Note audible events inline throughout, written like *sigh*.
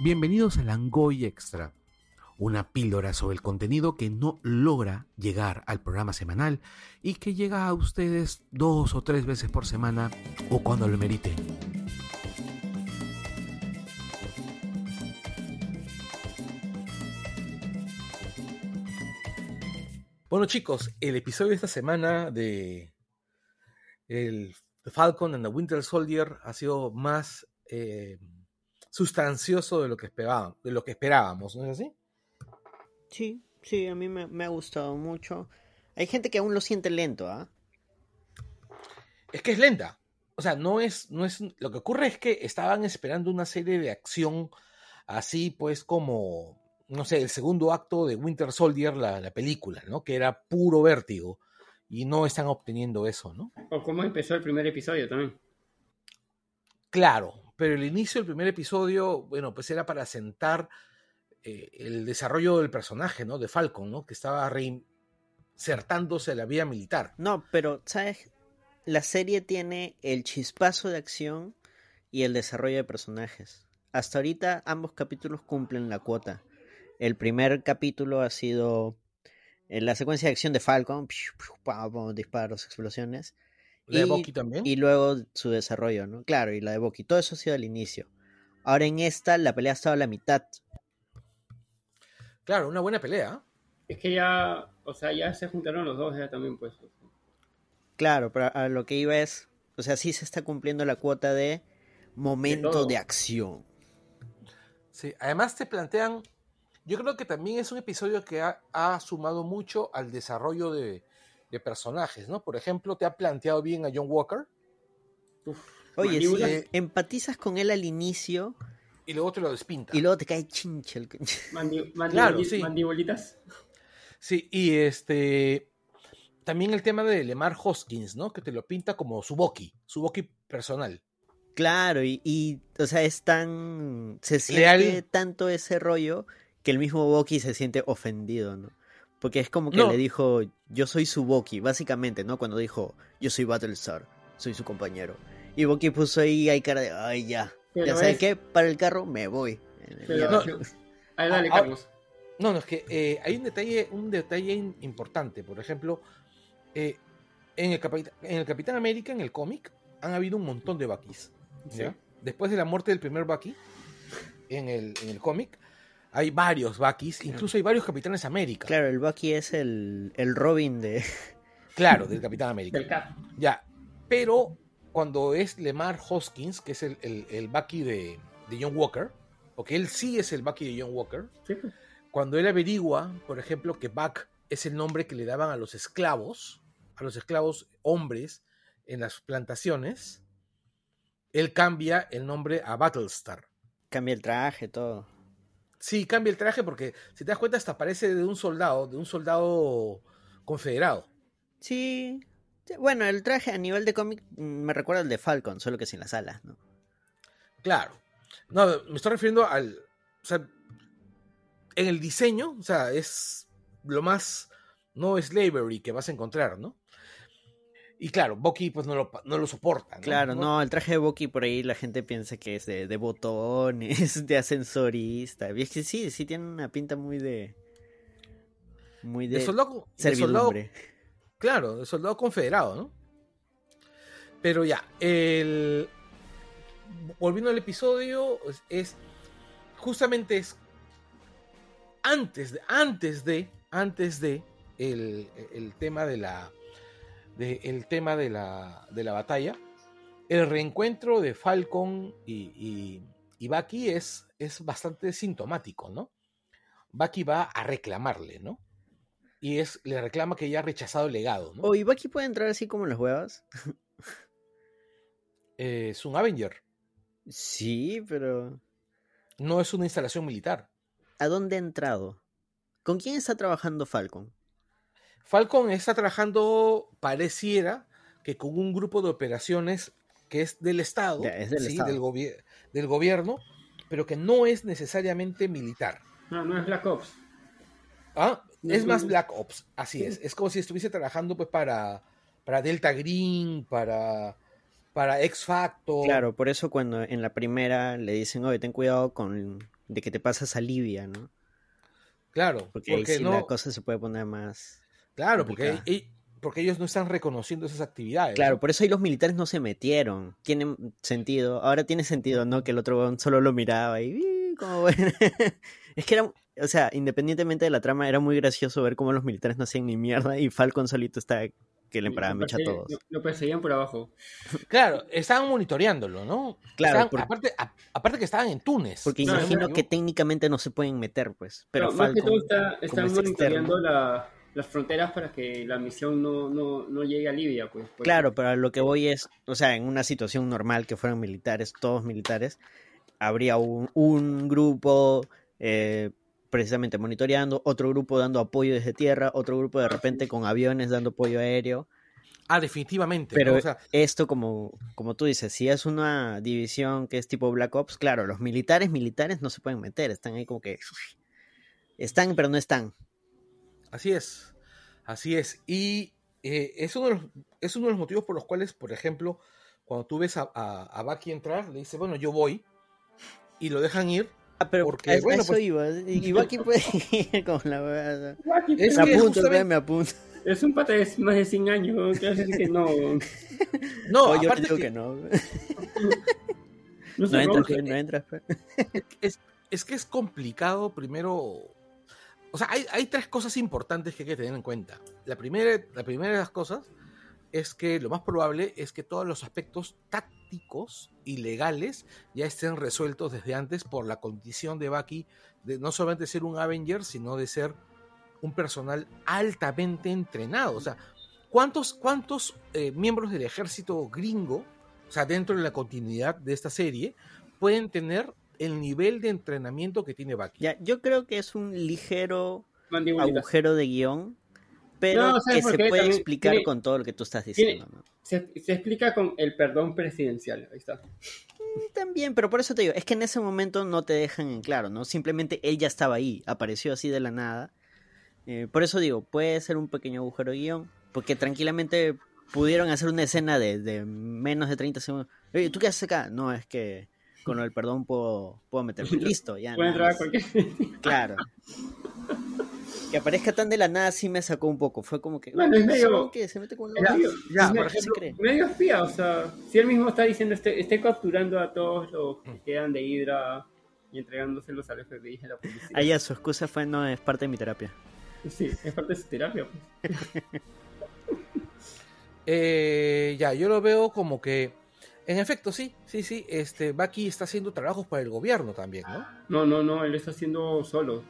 Bienvenidos a Langoy Extra, una píldora sobre el contenido que no logra llegar al programa semanal y que llega a ustedes dos o tres veces por semana o cuando lo merite. Bueno chicos, el episodio de esta semana de el Falcon and the Winter Soldier ha sido más eh, sustancioso de lo que esperaban, de lo que esperábamos, ¿no es así? Sí, sí, a mí me, ha gustado mucho. Hay gente que aún lo siente lento, ¿ah? Es que es lenta. O sea, no es, no es. Lo que ocurre es que estaban esperando una serie de acción así, pues, como, no sé, el segundo acto de Winter Soldier, la, la película, ¿no? Que era puro vértigo. Y no están obteniendo eso, ¿no? O cómo empezó el primer episodio también. Claro, pero el inicio del primer episodio, bueno, pues era para sentar eh, el desarrollo del personaje, ¿no? De Falcon, ¿no? Que estaba reinsertándose a la vía militar. No, pero, ¿sabes? La serie tiene el chispazo de acción y el desarrollo de personajes. Hasta ahorita ambos capítulos cumplen la cuota. El primer capítulo ha sido en la secuencia de acción de Falcon, disparos, explosiones. ¿La de Bucky también? Y luego su desarrollo, ¿no? Claro, y la de Bucky. Todo eso ha sido al inicio. Ahora en esta, la pelea ha estado a la mitad. Claro, una buena pelea. Es que ya, o sea, ya se juntaron los dos ya también, pues. Claro, pero a lo que iba es, o sea, sí se está cumpliendo la cuota de momento de, acción. Sí, además te plantean, yo creo que también es un episodio que ha sumado mucho al desarrollo de, de personajes, ¿no? Por ejemplo, te ha planteado bien a John Walker. Oye, si empatizas con él al inicio. Y luego te lo despinta. Y luego te cae chinche el *laughs* claro, sí. mandibolitas. Sí, y este. También el tema de Lemar Hoskins, ¿no? Que te lo pinta como su Boki, su Boki personal. Claro, y, o sea, es tan. Se siente tanto ese rollo que el mismo Boki se siente ofendido, ¿no? Porque es como que le dijo, yo soy su Boki, básicamente, ¿no? Cuando dijo, yo soy Battlestar, soy su compañero. Y Boki puso ahí, hay cara de, ay, ya. ya sabes qué, para el carro me voy. no, *laughs* ahí dale, ah, ah, Carlos. No, no, es que eh, hay un detalle, un detalle importante. Por ejemplo, eh, en, el en el Capitán América, en el cómic, han habido un montón de Buckys. Después de la muerte del primer Bucky, en el, en el cómic, hay varios Buckys, incluso hay varios Capitanes América. Claro, el Bucky es el, el Robin de. *laughs* Claro, del Capitán América. Ya. Pero cuando es Lemar Hoskins, que es el, el, Bucky de, de, John Walker, porque él sí es el Bucky de John Walker, pues. cuando él averigua, por ejemplo, que Buck es el nombre que le daban a los esclavos, a los esclavos hombres en las plantaciones, él cambia el nombre a Battlestar. Cambia el traje, todo. Sí, cambia el traje porque, si te das cuenta, hasta parece de un soldado, de un soldado confederado. Sí. Bueno, el traje a nivel de cómic mm, me recuerda al de Falcon, solo que sin las alas, ¿no? Claro. No, me estoy refiriendo al. O sea, en el diseño, o sea, es lo más no slavery que vas a encontrar, ¿no? Y claro, Bucky pues no lo, no lo soporta. Claro, no, el traje de Bucky por ahí la gente piensa que es de, de botones, *laughs* de ascensorista. Y es que sí, sí tiene una pinta muy de... Muy de, de soldado, servidumbre. claro, de soldado confederado, ¿no? Pero ya, el... Volviendo al episodio, es... Justamente es... Antes de... Antes de... Antes de... El, el tema de la del tema de la, de la, batalla, el reencuentro de Falcon y, y, Bucky es, es bastante sintomático, ¿no? Bucky va a reclamarle, ¿no? Y es, le reclama que ya ha rechazado el legado, ¿no? Oh, ¿y Bucky puede entrar así como en las huevas? *laughs* es un Avenger. Sí, pero... No es una instalación militar. ¿A dónde ha entrado? ¿Con quién está trabajando Falcon? Falcon está trabajando, pareciera, que con un grupo de operaciones que es del Estado, del, del, gobierno, pero que no es necesariamente militar. No, no es Black Ops. Ah, es más Black Ops, así es. Es como si estuviese trabajando pues para, para Delta Green, para, para X Factor. Claro, por eso cuando en la primera le dicen, oye, ten cuidado con, de que te pasas a Libia, ¿no? Claro, porque, ahí la cosa se puede poner más. Claro, porque, porque ellos no están reconociendo esas actividades. Claro, por eso ahí los militares no se metieron. Tiene sentido. Ahora tiene sentido, ¿no? Que el otro solo lo miraba y. Como bueno. *laughs* es que era. O sea, independientemente de la trama, era muy gracioso ver cómo los militares no hacían ni mierda y Falcon solito está que le paraban mecha a todos. Lo, perseguían por abajo. Claro, estaban monitoreándolo, ¿no? Claro. aparte, aparte que estaban en Túnez. Porque imagino que técnicamente no se pueden meter, pues. Pero más que todo están monitoreando las fronteras para que la misión no, no, no llegue a Libia, pues. Claro, pero lo que voy es, o sea, en una situación normal que fueran militares, todos militares, habría un, un grupo eh, precisamente monitoreando, otro grupo dando apoyo desde tierra, otro grupo de repente con aviones dando apoyo aéreo. Ah, definitivamente. Pero esto, como, como tú dices, si es una división que es tipo Black Ops, claro, los militares, militares no se pueden meter, están ahí como que... Están, pero no están. Así es, así es. Y eh, es, uno de los, es uno de los motivos por los cuales, por ejemplo, cuando tú ves a, a, a Bucky entrar, le dice, bueno, yo voy, y lo dejan ir, Ah, pero porque, a, bueno, eso pues... iba. Y Baki puede ir *laughs* con la verdad. Es me apunto, justamente... me apunto. Es un pata de más de 100 años, que hace que no. *laughs* No, yo digo que, que no. *laughs* no, no entras, no entras. Es, es que es complicado primero o sea, hay, tres cosas importantes que hay que tener en cuenta. La primera, la primera de las cosas es que lo más probable es que todos los aspectos tácticos y legales ya estén resueltos desde antes por la condición de Bucky de no solamente ser un Avenger, sino de ser un personal altamente entrenado. O sea, ¿cuántos, cuántos eh, miembros del ejército gringo, o sea, dentro de la continuidad de esta serie, pueden tener el nivel de entrenamiento que tiene Bucky? Ya, yo creo que es un ligero agujero de guion pero que se puede explicar con todo lo que tú estás diciendo. se, explica con el perdón presidencial, ahí está. Mm, también, pero por eso te digo, es que en ese momento no te dejan en claro, ¿no? Simplemente él ya estaba ahí, apareció así de la nada. Eh, por eso digo, puede ser un pequeño agujero de guion, porque tranquilamente pudieron hacer una escena de, menos de 30 segundos. Oye, ¿tú qué haces acá? No, es que con el perdón puedo, puedo meterme. *laughs* Listo, ya. Puede entrar a cualquier... *laughs* Claro. Que aparezca tan de la nada sí me sacó un poco. Fue como que. Bueno, es medio. que se mete con la medio, ya, por ejemplo, medio espía, o sea, si él mismo está diciendo, esté, esté capturando a todos los que quedan de Hydra y entregándoselos al FBI a la policía. Ah, ya, su excusa fue no, es parte de mi terapia. Sí, es parte de su terapia, pues. *laughs* eh, ya, yo lo veo como que. En efecto, sí, sí, sí. Este, Bucky está haciendo trabajos para el gobierno también, ¿no? No, no, no, él está haciendo solo.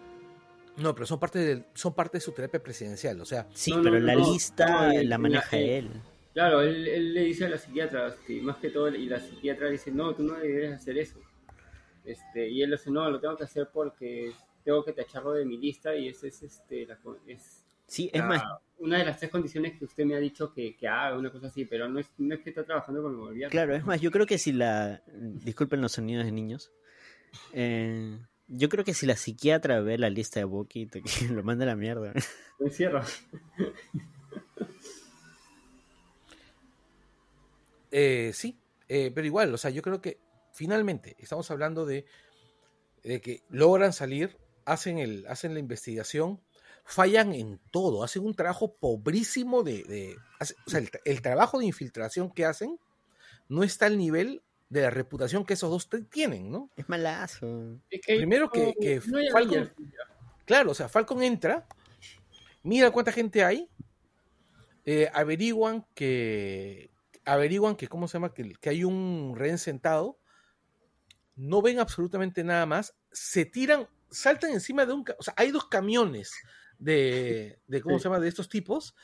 No, pero son parte de, son parte de su terapia presidencial, o sea. Sí, pero la lista la maneja él. Claro, él, le dice a la psiquiatra, que más que todo, y la psiquiatra le dice, no, tú no deberías hacer eso. Este, y él le dice, no, lo tengo que hacer porque tengo que tacharlo de mi lista y esa es, este, la, es, sí, es más. una de las tres condiciones que usted me ha dicho que, que haga, una cosa así, pero no es, no es que está trabajando con el gobierno. Claro, es más, yo creo que si la... Disculpen los sonidos de niños. Eh, yo creo que si la psiquiatra ve la lista de Bucky, te, *laughs* lo manda a la mierda. Me encierra. Eh, sí, eh, pero igual, o sea, yo creo que finalmente estamos hablando de, de que logran salir, hacen, el, hacen la investigación, fallan en todo, hacen un trabajo pobrísimo de... de o sea, el, el, trabajo de infiltración que hacen no está al nivel de la reputación que esos dos tienen, ¿no? Es malazo. Primero que, Falcon. Claro, o sea, Falcon entra, mira cuánta gente hay, eh, averiguan que. Averiguan que, ¿cómo se llama? Que, que hay un rehén sentado, no ven absolutamente nada más, se tiran, saltan encima de un. O sea, hay dos camiones de. de ¿Cómo se llama? De estos tipos,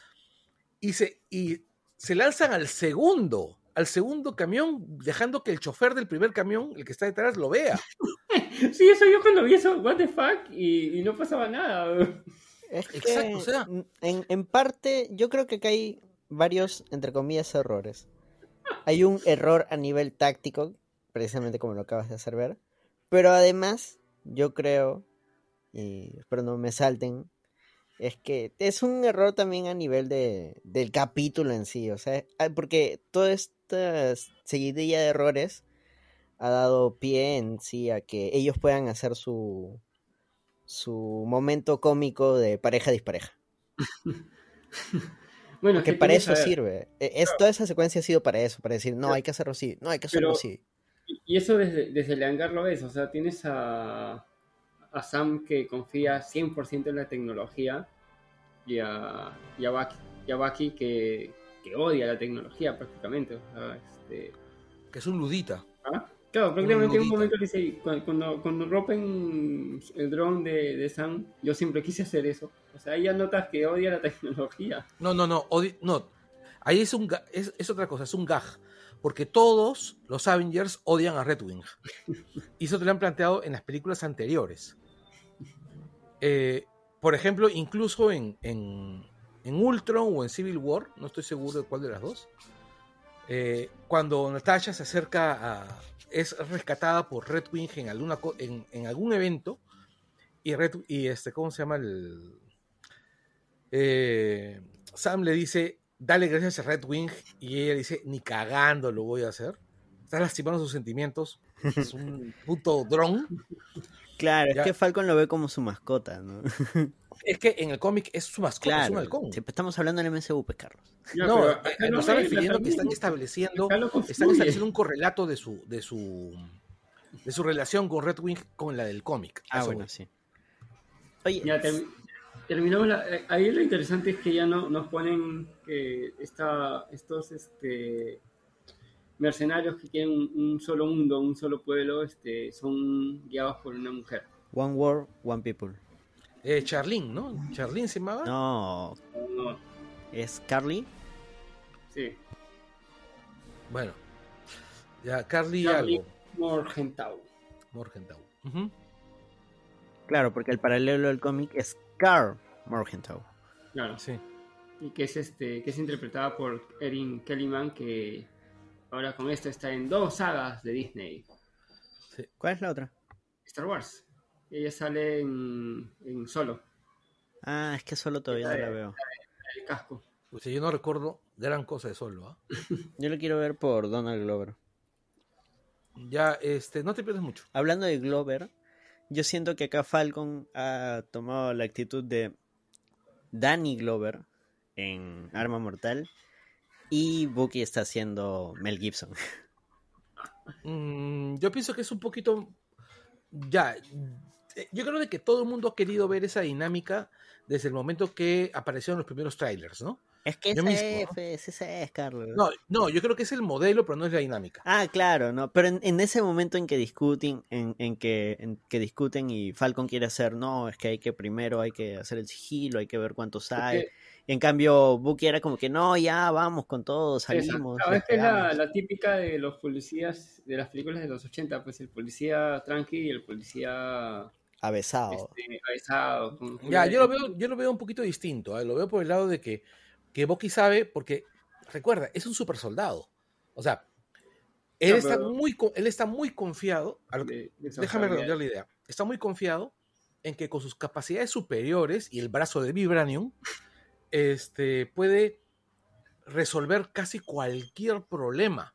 y se, y se lanzan al segundo al segundo camión, dejando que el chofer del primer camión, el que está detrás, lo vea. *laughs* sí, eso yo cuando vi eso, what the fuck, y, no pasaba nada. Exacto, o sea. En, en parte, yo creo que acá hay varios, entre comillas, errores. Hay un error a nivel táctico, precisamente como lo acabas de hacer ver, pero además, yo creo, y espero no me salten, es que es un error también a nivel de, del capítulo en sí, o sea, ah, porque toda esta seguidilla de errores ha dado pie en sí a que ellos puedan hacer su, su momento cómico de pareja dispareja. *laughs* bueno, que para eso sirve. E, toda esa secuencia ha sido para eso, para decir, no, hay que hacerlo así, no, hay que hacerlo así. Y eso desde, desde el hangar lo ves, o sea, tienes a, a Sam que confía 100% en la tecnología y a, y a Baki, que, que, odia la tecnología prácticamente. este... Que es un ludita. ¿Ah? Claro, prácticamente en un momento dice, cuando, cuando rompen el dron de, de, Sam, yo siempre quise hacer eso. O sea, ahí ya notas que odia la tecnología. No, no, no, no. Ahí es, un, es, es otra cosa, es un gag. Porque todos los Avengers odian a Redwing. *laughs* Y eso te lo han planteado en las películas anteriores. Eh, por ejemplo, incluso en, en, Ultron o en Civil War, no estoy seguro de cuál de las dos, eh, cuando Natasha se acerca a, es rescatada por Red Wing en, alguna, en, algún evento y, Red, y este, ¿cómo se llama? El, eh, Sam le dice, dale gracias a Red Wing y ella dice, ni cagando lo voy a hacer. Está lastimando sus sentimientos. Es un puto dron. Claro, es que Falcon lo ve como su mascota, ¿no? *laughs* Es que en el cómic es su mascota, es un halcón. estamos hablando en MCU, pues, Carlos. no, eh, nos están refiriendo que están estableciendo, están estableciendo un correlato de su, de su de su relación con Red Wing con la del cómic. Ah, bueno, sí. Oye, ya terminamos eh, ahí lo interesante es que ya no nos ponen que esta, estos este mercenarios que quieren un, solo mundo, un solo pueblo, este, son guiados por una mujer. One World, One People. Eh, Charlene, ¿no? ¿Charlene se llamaba? No. no. ¿Es Carly? Sí. Bueno. Ya, Carly, algo. Morgenthau. Morgenthau. Claro, porque el paralelo del cómic es Carl Morgenthau. Claro. Sí. Y que es este, que es interpretada por Erin Kellyman, que Ahora con esto está en dos sagas de Disney. ¿Cuál es la otra? Star Wars. Ella sale en, solo. Ah, es que solo todavía no la veo. El casco. Pues yo no recuerdo gran cosa de solo. ¿ah? *laughs* yo lo quiero ver por Donald Glover. Ya, este, no te pierdes mucho. Hablando de Glover, yo siento que acá Falcon ha tomado la actitud de Danny Glover en Arma Mortal y Bucky está haciendo Mel Gibson. Mm, yo pienso que es un poquito. Ya. Yo creo de que todo el mundo ha querido ver esa dinámica desde el momento que aparecieron los primeros trailers, ¿no? Es que ese, es, es, Carlos. No, no, yo creo que es el modelo, pero no es la dinámica. Ah, claro, no. Pero en, ese momento en que discuten, en, que, en que discuten y Falcon quiere hacer, no, es que hay que primero hay que hacer el sigilo, hay que ver cuántos hay. En cambio, Bucky era como que no, ya vamos con todo, salimos. es que es la, típica de los policías de las películas de los 80, pues el policía tranqui y el policía avesado. Este, avesado ya, yo lo veo, yo lo veo un poquito distinto, ¿eh? lo veo por el lado de que, que Bucky sabe, porque recuerda, es un super soldado. O sea, él, está, muy, él está muy confiado, déjame redondear la idea, está muy confiado en que con sus capacidades superiores y el brazo de Vibranium, este, puede resolver casi cualquier problema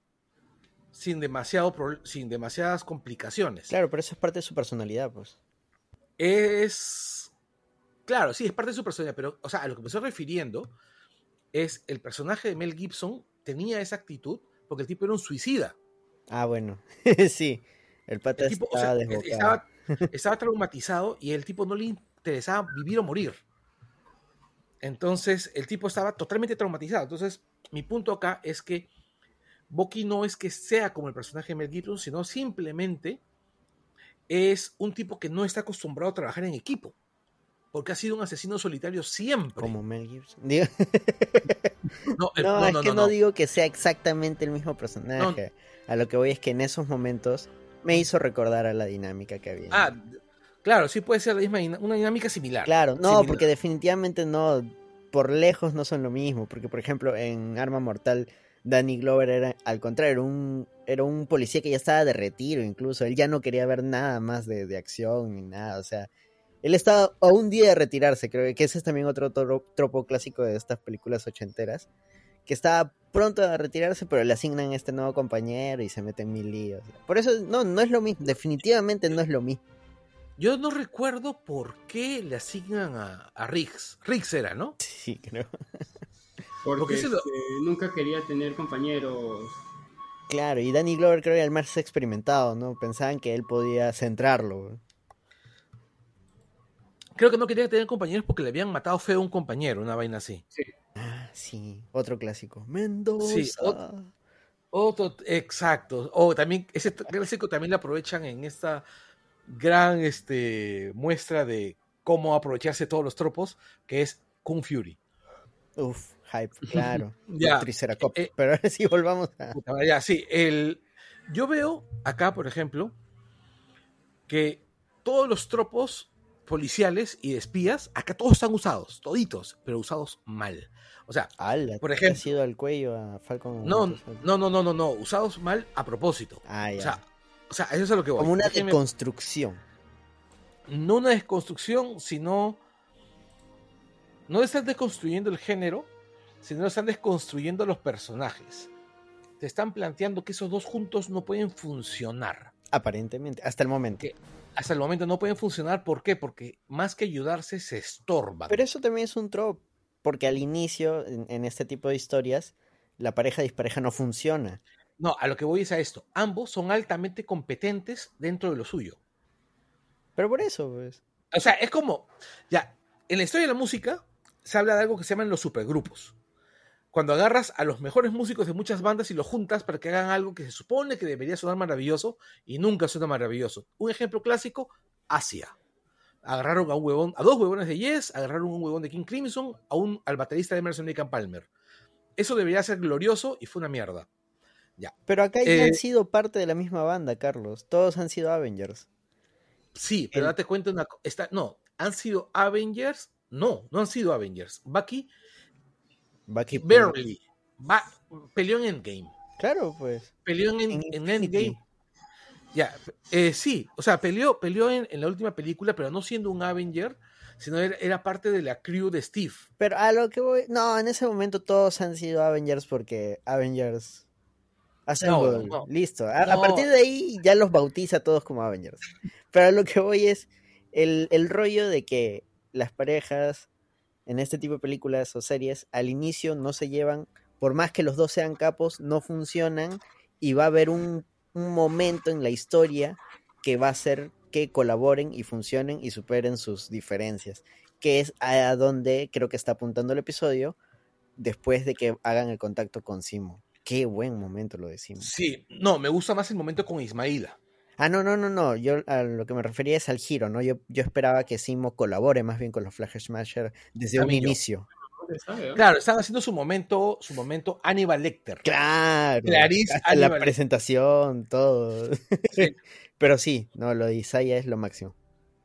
sin, demasiado sin demasiadas complicaciones. Claro, pero eso es parte de su personalidad, pues. Es. Claro, sí, es parte de su personalidad, pero, o sea, a lo que me estoy refiriendo es el personaje de Mel Gibson tenía esa actitud porque el tipo era un suicida. Ah, bueno, *laughs* sí. El pata estaba, *laughs* estaba traumatizado y el tipo no le interesaba vivir o morir. Entonces, el tipo estaba totalmente traumatizado. Entonces, mi punto acá es que Bucky no es que sea como el personaje de Mel Gibson, sino simplemente es un tipo que no está acostumbrado a trabajar en equipo. Porque ha sido un asesino solitario siempre. Como Mel Gibson. *laughs* no, es que no, digo que sea exactamente el mismo personaje. A lo que voy es que en esos momentos me hizo recordar a la dinámica que había. Ah, Claro, sí puede ser la misma, una dinámica similar. Claro, no, porque definitivamente no, por lejos no son lo mismo, porque por ejemplo en Arma Mortal, Danny Glover era al contrario, era un, era un policía que ya estaba de retiro incluso, él ya no quería ver nada más de, acción ni nada, o sea, él estaba a un día de retirarse, creo que ese es también otro tropo clásico de estas películas ochenteras, que estaba pronto a retirarse, pero le asignan este nuevo compañero y se mete en mil líos. Por eso, no, no es lo mismo, definitivamente no es lo mismo. Yo no recuerdo por qué le asignan a, a Riggs. Riggs era, ¿no? *laughs* Sí, creo. Porque, este, nunca quería tener compañeros. Claro, y Danny Glover creo que era el más experimentado, ¿no? Pensaban que él podía centrarlo. Creo que no quería tener compañeros porque le habían matado feo a un compañero, una vaina así. Sí. Ah, sí, otro clásico. Mendoza. Sí, otro, exacto. O también, ese clásico también lo aprovechan en esta gran este, muestra de cómo aprovecharse todos los tropos, que es Kung Fury. Uf, hype, claro. *laughs* ya. Eh, pero ahora sí volvamos a. Ya, sí. El, yo veo acá, por ejemplo, que todos los tropos policiales y de espías, acá todos están usados, toditos, pero usados mal. O sea, por ejemplo. Ha sido al cuello a Falcon? No, no, no, no, no, no, usados mal a propósito. Ah, ya. O sea, o sea, eso es a lo que voy. Como una desconstrucción. No una desconstrucción, sino. No están desconstruyendo el género, sino están desconstruyendo los personajes. Te están planteando que esos dos juntos no pueden funcionar. Aparentemente, hasta el momento. hasta el momento no pueden funcionar, ¿por qué? Porque más que ayudarse, se estorban. Pero eso también es un trope, porque al inicio, en este tipo de historias, la pareja dispareja no funciona. No, a lo que voy es a esto. Ambos son altamente competentes dentro de lo suyo. Pero por eso, pues. O sea, es como, ya, en la historia de la música se habla de algo que se llaman los supergrupos. Cuando agarras a los mejores músicos de muchas bandas y los juntas para que hagan algo que se supone que debería sonar maravilloso y nunca suena maravilloso. Un ejemplo clásico, Asia. Agarraron a un huevón, a dos huevones de Yes, agarraron a un huevón de King Crimson, a un, al baterista de Emerson Lake Palmer. Eso debería ser glorioso y fue una mierda. Pero acá ya han eh, sido parte de la misma banda, Carlos. Todos han sido Avengers. Sí, pero date cuenta una cosa. No, han sido Avengers. No, no han sido Avengers. Bucky. Bucky. Barely. peleó en Endgame. Claro, pues. Peleó en, Endgame. Ya, eh, sí, o sea, peleó, peleó en, la última película, pero no siendo un Avenger, sino era, era, parte de la crew de Steve. Pero a lo que voy, no, en ese momento todos han sido Avengers porque Avengers Listo. A, partir de ahí ya los bautiza todos como Avengers. Pero lo que voy es el, el rollo de que las parejas en este tipo de películas o series al inicio no se llevan, por más que los dos sean capos, no funcionan y va a haber un, un momento en la historia que va a hacer que colaboren y funcionen y superen sus diferencias, que es a donde creo que está apuntando el episodio después de que hagan el contacto con Simo. Qué buen momento lo decimos. Sí, no, me gusta más el momento con Ismaila. Ah, no, no, no, no. Yo a lo que me refería es al giro, ¿no? Yo, yo esperaba que Simo colabore más bien con los Flash Smasher desde un inicio. Claro, están haciendo su momento, su momento Aníbal Lecter. Claro. Clarice La presentación, todo. *laughs* Pero sí, no, lo de Isaiah es lo máximo.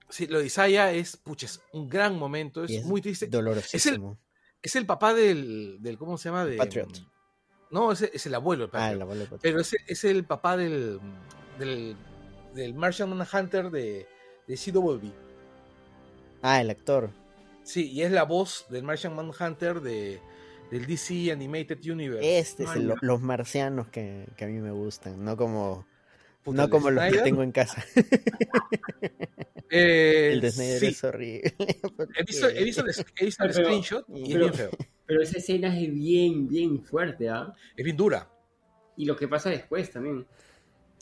Sí, lo de Isaiah es, puches, un gran momento, es, muy triste. Dolorosísimo. Es el, papá del, del, ¿cómo se llama? De, Patriot. No, es, es el abuelo. ah, el abuelo. Pero es, es, el papá del, del, del Martian Manhunter de, de CW. Ah, el actor. Sí, y es la voz del Martian Manhunter de, del DC Animated Universe. Este es los marcianos que, que, a mí me gustan, no como, no como los que tengo en casa. *laughs* Eh, el de Snyder es horrible. *laughs* He visto, he visto, el, he visto el screenshot y es bien feo. Pero esa escena es bien, bien fuerte, ¿ah? Es bien dura. Y lo que pasa después también.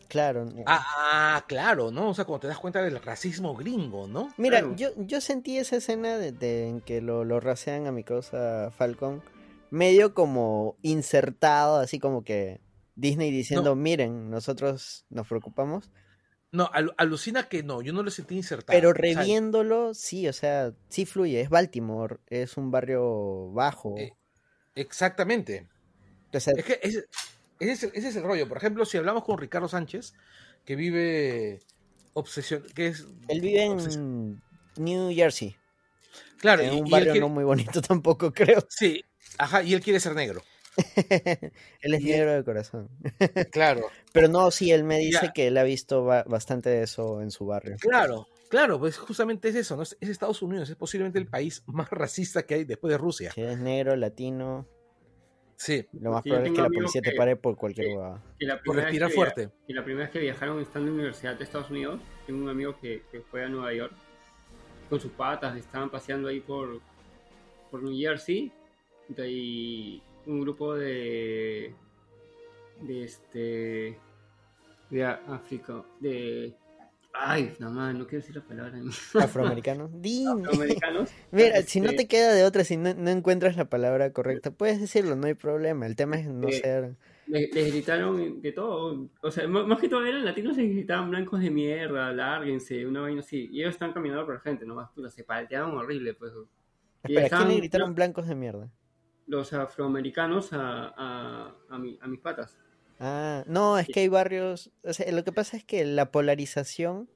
Claro. Ah, claro, ¿no? O sea, cuando te das cuenta del racismo gringo, ¿no? Mira, yo, yo sentí esa escena de, en que lo, lo racean a mi cosa Falcon medio como insertado, así como que Disney diciendo, miren, nosotros nos preocupamos. No, alucina que no, yo no lo sentí insertado. Pero reviéndolo, sí, o sea, sí fluye, es Baltimore, es un barrio bajo. Eh, exactamente. es que ese, es el, rollo. Por ejemplo, si hablamos con Ricardo Sánchez, que vive obsesión, que es... Él vive en New Jersey. Claro. En un barrio no muy bonito *laughs* tampoco, creo. Sí, ajá, y él quiere ser negro. *laughs* él es negro de corazón. *laughs* claro. Pero no, sí, él me dice que él ha visto bastante de eso en su barrio. Claro, claro, pues justamente es eso, ¿no? Es Estados Unidos, es posiblemente el país *laughs* más racista que hay después de Rusia. es negro, latino. Sí. Lo más probable es que la policía te pare por cualquier que, Por respirar fuerte. Y la primera vez que viajaron estando en la Universidad de Estados Unidos, tengo un amigo que, fue a Nueva York con sus patas, estaban paseando ahí por, por New Jersey. Y un grupo de. de este. de África. de Ay, no más, no quiero decir la palabra. *laughs* Afroamericanos. Afroamericanos. Mira, si no te queda de otra, si no, encuentras la palabra correcta, puedes decirlo, no hay problema. El tema es no ser. Les, gritaron de todo. O sea, más, que todo eran latinos y gritaban blancos de mierda, lárguense, una vaina así. Y ellos están caminando por la gente, nomás, puta, se palteaban horrible, pues. Espera, quién le gritaron blancos de mierda? Los afroamericanos a, a, a, a mis patas. Ah, no, es que hay barrios. O sea, lo que pasa es que la polarización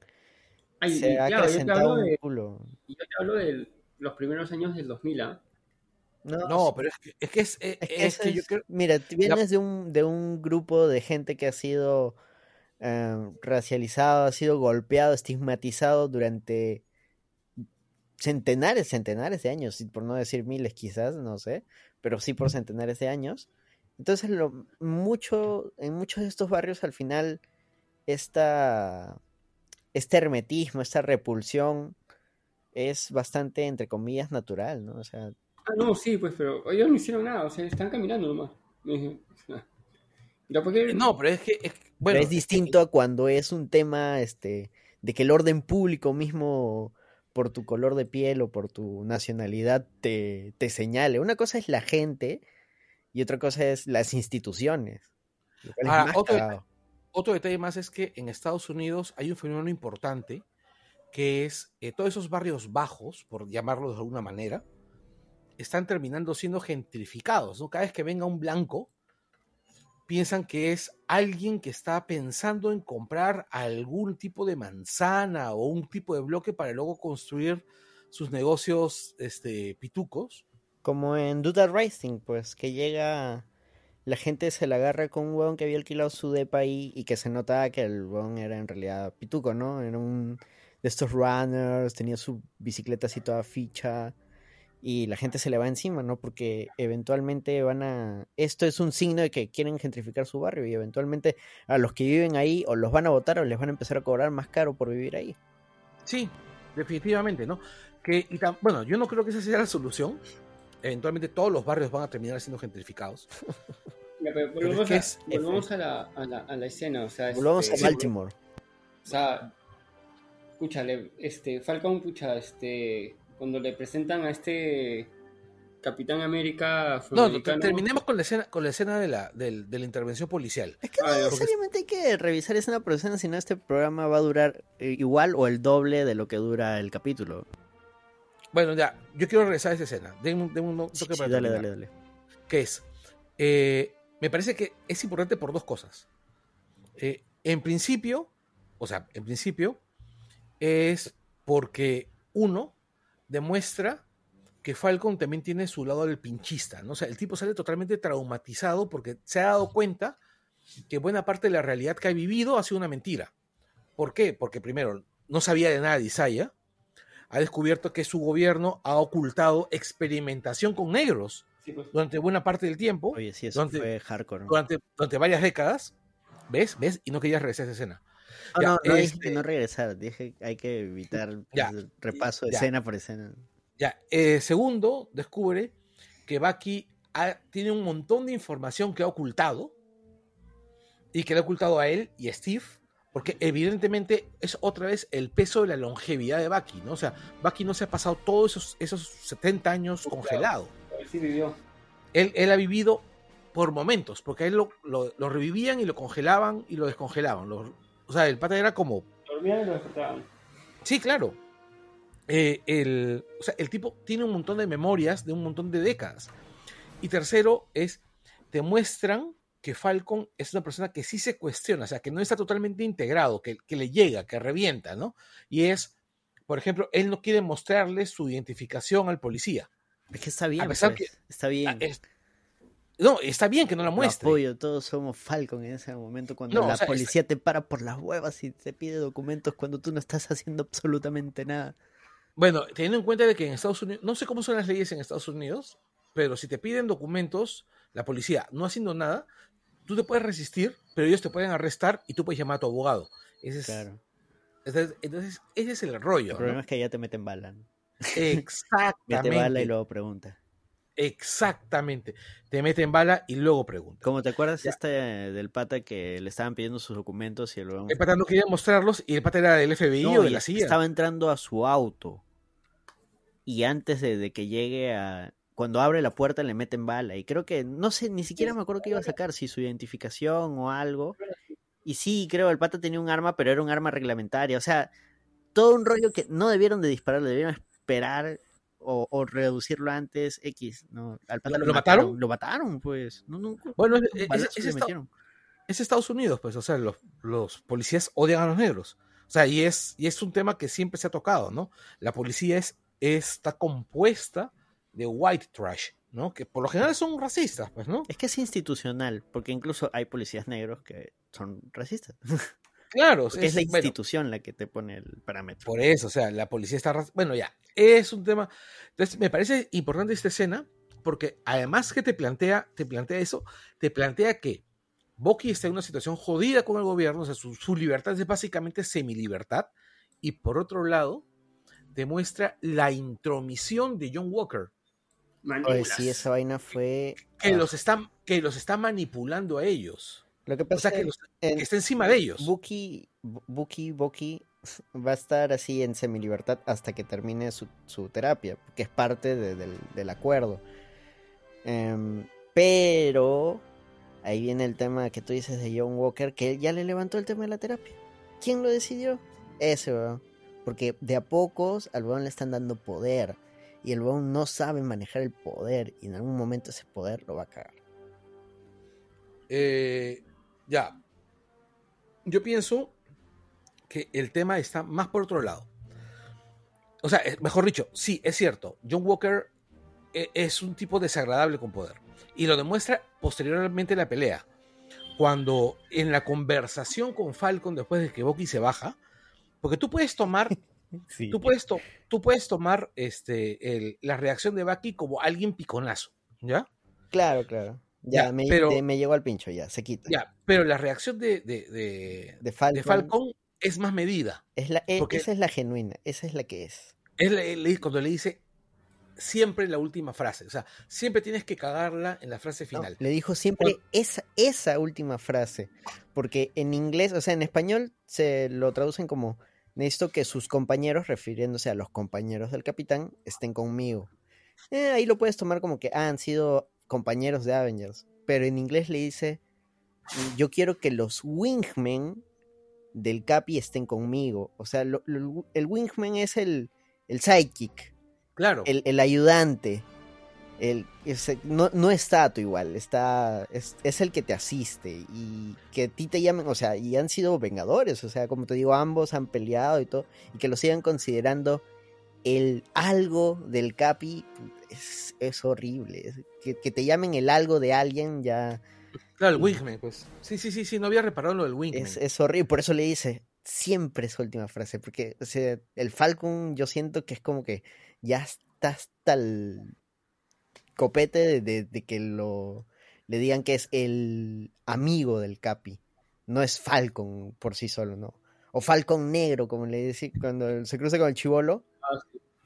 se ha acrecentado un culo. Yo te hablo de los primeros años del 2000, ¿ah? No, pero es que es que, es, es, que, yo creo... Mira, vienes de, un, de un grupo de gente que ha sido eh, racializado, ha sido golpeado, estigmatizado durante centenares, centenares de años, por no decir miles quizás, no sé, pero sí por centenares de años. Entonces, lo, mucho, en muchos de estos barrios al final, esta, este hermetismo, esta repulsión es bastante, entre comillas, natural, ¿no? O sea... Ah, no, sí, pues, pero ellos no hicieron nada, o sea, están caminando nomás. No, pero es que, es, bueno, es distinto a cuando es un tema, este, de que el orden público mismo por tu color de piel o por tu nacionalidad te, te señale. Una cosa es la gente y otra cosa es las instituciones. otro, detalle más es que en Estados Unidos hay un fenómeno importante que es eh, todos esos barrios bajos, por llamarlo de alguna manera, están terminando siendo gentrificados. ¿no? Cada vez que venga un blanco, piensan que es alguien que está pensando en comprar algún tipo de manzana o un tipo de bloque para luego construir sus negocios este, pitucos como en Duda Racing, pues, que llega. La gente se la agarra con un huevón que había alquilado su depa ahí y que se notaba que el huevón era en realidad pituco, ¿no? Era un de estos runners, tenía su bicicleta así toda ficha y la gente se le va encima, ¿no? Porque eventualmente van a... Esto es un signo de que quieren gentrificar su barrio y eventualmente a los que viven ahí o los van a votar o les van a empezar a cobrar más caro por vivir ahí. Sí, definitivamente, ¿no? Que, y bueno, yo no creo que esa sea la solución, eventualmente todos los barrios van a terminar siendo gentrificados. *laughs* volvamos, a, la, a, la, a, la, escena, o sea, volvamos este, a Baltimore. O sea, escúchale, este, Falcon, pucha, este, cuando le presentan a este Capitán América No, terminemos con la escena, con la escena de la, de, la intervención policial. Es que no necesariamente hay que revisar escena por escena, sino este programa va a durar eh, igual o el doble de lo que dura el capítulo. Bueno, ya, yo quiero regresar a esa escena. Denme un, toque para dale, dale, dale. ¿Qué es? Eh, me parece que es importante por dos cosas. Eh, en principio, o sea, en principio, es porque uno demuestra que Falcon también tiene su lado del pinchista, ¿no? O sea, el tipo sale totalmente traumatizado porque se ha dado cuenta que buena parte de la realidad que ha vivido ha sido una mentira. ¿Por qué? Porque primero, no sabía de nada de Isaiah, ha descubierto que su gobierno ha ocultado experimentación con negros pues. durante buena parte del tiempo. Oye, sí, eso durante, fue hardcore. Durante, durante, varias décadas. ¿Ves? ¿Ves? Y no querías regresar a esa escena. No, no, no dije que no regresar, dije hay que evitar el repaso de escena por escena. Ya, eh, segundo, descubre que Bucky tiene un montón de información que ha ocultado y que le ha ocultado a él y a Steve porque evidentemente es otra vez el peso de la longevidad de Bucky, ¿no? O sea, Bucky no se ha pasado todos esos, esos 70 años congelado. Él sí vivió. Él, ha vivido por momentos, porque a él lo, lo, revivían y lo congelaban y lo descongelaban. O sea, el pata era como... Dormían y lo despertaban. Sí, claro. Eh, el, o sea, el tipo tiene un montón de memorias de un montón de décadas. Y tercero es, te muestran que Falcon es una persona que sí se cuestiona, o sea, que no está totalmente integrado, que, le llega, que revienta, ¿no? Y es, por ejemplo, él no quiere mostrarle su identificación al policía. Es que está bien, pues, está bien. Ah, no, está bien que no la muestre. apoyo, todos somos Falcon en ese momento cuando la policía te para por las huevas y te pide documentos cuando tú no estás haciendo absolutamente nada. Bueno, teniendo en cuenta de que en Estados Unidos, no sé cómo son las leyes en Estados Unidos, pero si te piden documentos, la policía, no haciendo nada, tú te puedes resistir, pero ellos te pueden arrestar y tú puedes llamar a tu abogado. Ese es, claro. Entonces, ese es el rollo. El problema es que ya te meten bala. Exactamente. Mete bala y luego pregunta. Exactamente. Te meten bala y luego pregunta. Como te acuerdas este del pata que le estaban pidiendo sus documentos y el, el pata no quería mostrarlos y el pata era del FBI o de la CIA. Estaba entrando a su auto y antes de, que llegue a cuando abre la puerta le meten bala y creo que no sé ni siquiera me acuerdo que iba a sacar si su identificación o algo y sí creo el pata tenía un arma pero era un arma reglamentaria o sea todo un rollo que no debieron de disparar debieron esperar o, reducirlo antes X no al lo, mataron, lo mataron pues bueno es, Estados Unidos pues o sea los, los policías odian a los negros o sea, y es, y es un tema que siempre se ha tocado, ¿no? La policía es está compuesta de white trash, ¿no? Que por lo general son racistas, pues, ¿no? Es que es institucional, porque incluso hay policías negros que son racistas. *laughs* Claro, es, la institución la que te pone el parámetro. Por eso, o sea, la policía está... Bueno, ya, es un tema... Entonces, me parece importante esta escena, porque además que te plantea, te plantea eso, te plantea que Bucky está en una situación jodida con el gobierno, o sea, su, su libertad es básicamente semi-libertad, y por otro lado, demuestra la intromisión de John Walker. Pues sí, esa vaina fue. Que, los está, que los está manipulando a ellos. Lo que pasa o sea, que, está encima de ellos. Bucky, Bucky, Bucky *laughs* va a estar así en semilibertad hasta que termine su, terapia, que es parte del, acuerdo. Em, pero ahí viene el tema que tú dices de John Walker, que ya le levantó el tema de la terapia. ¿Quién lo decidió? Ese, weón. Porque de a pocos al weón le están dando poder. Y el weón no sabe manejar el poder. Y en algún momento ese poder lo va a cagar. Eh, ya. Yo pienso que el tema está más por otro lado. O sea, mejor dicho, sí, es cierto. John Walker e, es un tipo desagradable con poder. Y lo demuestra posteriormente en la pelea. Cuando en la conversación con Falcon, después de que Bucky se baja, porque tú puedes tomar, *laughs* tú, puedes tú puedes tomar este, la reacción de Bucky como alguien piconazo, ¿ya? Claro, claro. Ya, me, me, llegó al pincho, ya, se quita. Ya, pero la reacción de, de, de, Falcon, es más medida. Es la, e, esa es la genuina, esa es la que es. Es cuando le dice siempre la última frase, o sea, siempre tienes que cagarla en la frase final. le dijo siempre esa, esa última frase, porque en inglés, o sea, en español se lo traducen como necesito que sus compañeros, refiriéndose a los compañeros del capitán, estén conmigo. Eh, ahí lo puedes tomar como que ah, han sido compañeros de Avengers, pero en inglés le dice, yo quiero que los wingmen del Capi estén conmigo. O sea, el wingman es el, el sidekick. Claro. El, el ayudante el, no, no está tu igual, está, es, el que te asiste y que a ti te llamen, o sea, y han sido vengadores, o sea, como te digo, ambos han peleado y todo, y que lo sigan considerando el algo del Capi es, horrible, que, te llamen el algo de alguien ya... Claro, el Wingman, pues. Sí, sí, sí, sí, no había reparado lo del Wingman. Es, es horrible, por eso le dice siempre su última frase, porque o sea, el Falcon yo siento que es como que ya está hasta el copete de, que lo le digan que es el amigo del Capi. No es Falcon por sí solo, ¿no? O Falcon negro, como le dice cuando se cruza con el chivolo.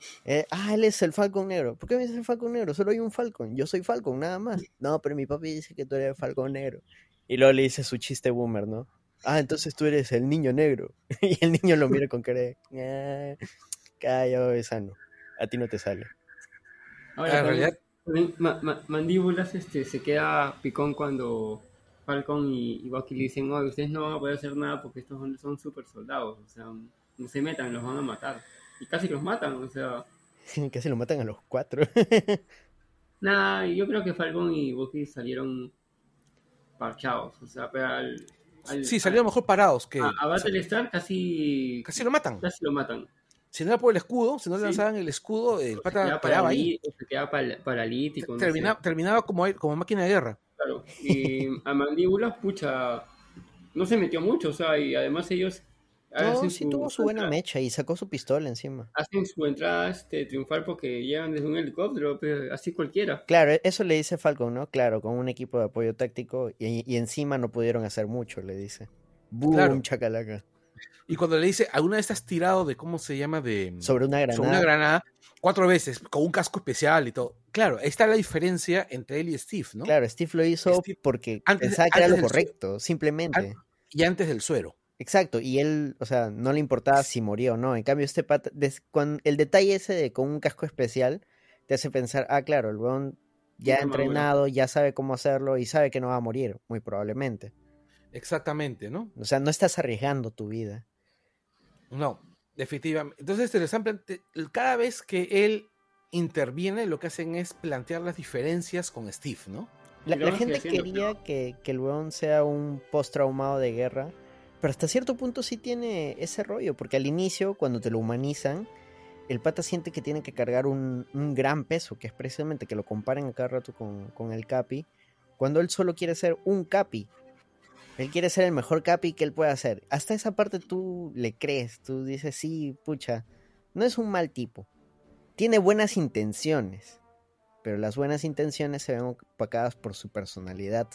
Ah, eh, ah, él es el Falcon negro. ¿Por qué me dices el Falcon negro? Solo hay un Falcon. Yo soy Falcon, nada más. No, pero mi papi dice que tú eres el Falcon negro. Y luego le dice su chiste boomer, ¿no? Ah, entonces tú eres el niño negro. *laughs* y el niño lo mira con cara de. Ah, calla, sano. A ti no te sale. Ahora, en realidad, mandíbulas este, se queda picón cuando Falcon y, y Bucky le dicen, oh, ustedes no van a poder hacer nada porque estos son, son super soldados, o sea, no se metan, los van a matar. Y casi los matan, o sea... casi los matan a los cuatro. *laughs* nada, yo creo que Falcon y Bucky salieron parchados, o sea, pero al... sí, salieron mejor parados que... A, a Battlestar casi... Casi lo matan. Casi lo matan si no era por el escudo, si no le lanzaban el escudo, el pata paraba ahí. Se quedaba paralítico. Terminaba, como, como máquina de guerra. Claro. Y a mandíbulas, pucha, no se metió mucho, o sea, y además ellos No, sí tuvo su buena mecha y sacó su pistola encima. Hacen su entrada este, triunfal porque llegan desde un helicóptero, pero así cualquiera. Claro, eso le dice Falcon, ¿no? Claro, con un equipo de apoyo táctico y, encima no pudieron hacer mucho, le dice. Boom, chacalaca. Y cuando le dice, ¿alguna vez has tirado de cómo se llama? de Sobre una granada. Sobre una granada, cuatro veces, con un casco especial y todo. Claro, ahí está la diferencia entre él y Steve, ¿no? Claro, Steve lo hizo porque pensaba que era lo correcto, simplemente. y antes del suero. Exacto, y él, o sea, no le importaba si moría o no. En cambio, este pata, el detalle ese de con un casco especial te hace pensar, ah, claro, el weón ya ha entrenado, ya sabe cómo hacerlo y sabe que no va a morir, muy probablemente. Exactamente, ¿no? O sea, no estás arriesgando tu vida. No, definitivamente. Entonces, cada vez que él interviene, lo que hacen es plantear las diferencias con Steve, ¿no? La, gente quería que, que, el weón sea un post-traumado de guerra, pero hasta cierto punto sí tiene ese rollo, porque al inicio, cuando te lo humanizan, el pata siente que tiene que cargar un, gran peso, que es precisamente que lo comparen a cada rato con, con el Capi, cuando él solo quiere ser un Capi, él quiere ser el mejor Capi que él pueda hacer. Hasta esa parte tú le crees, tú dices, sí, pucha, no es un mal tipo. Tiene buenas intenciones, pero las buenas intenciones se ven opacadas por su personalidad.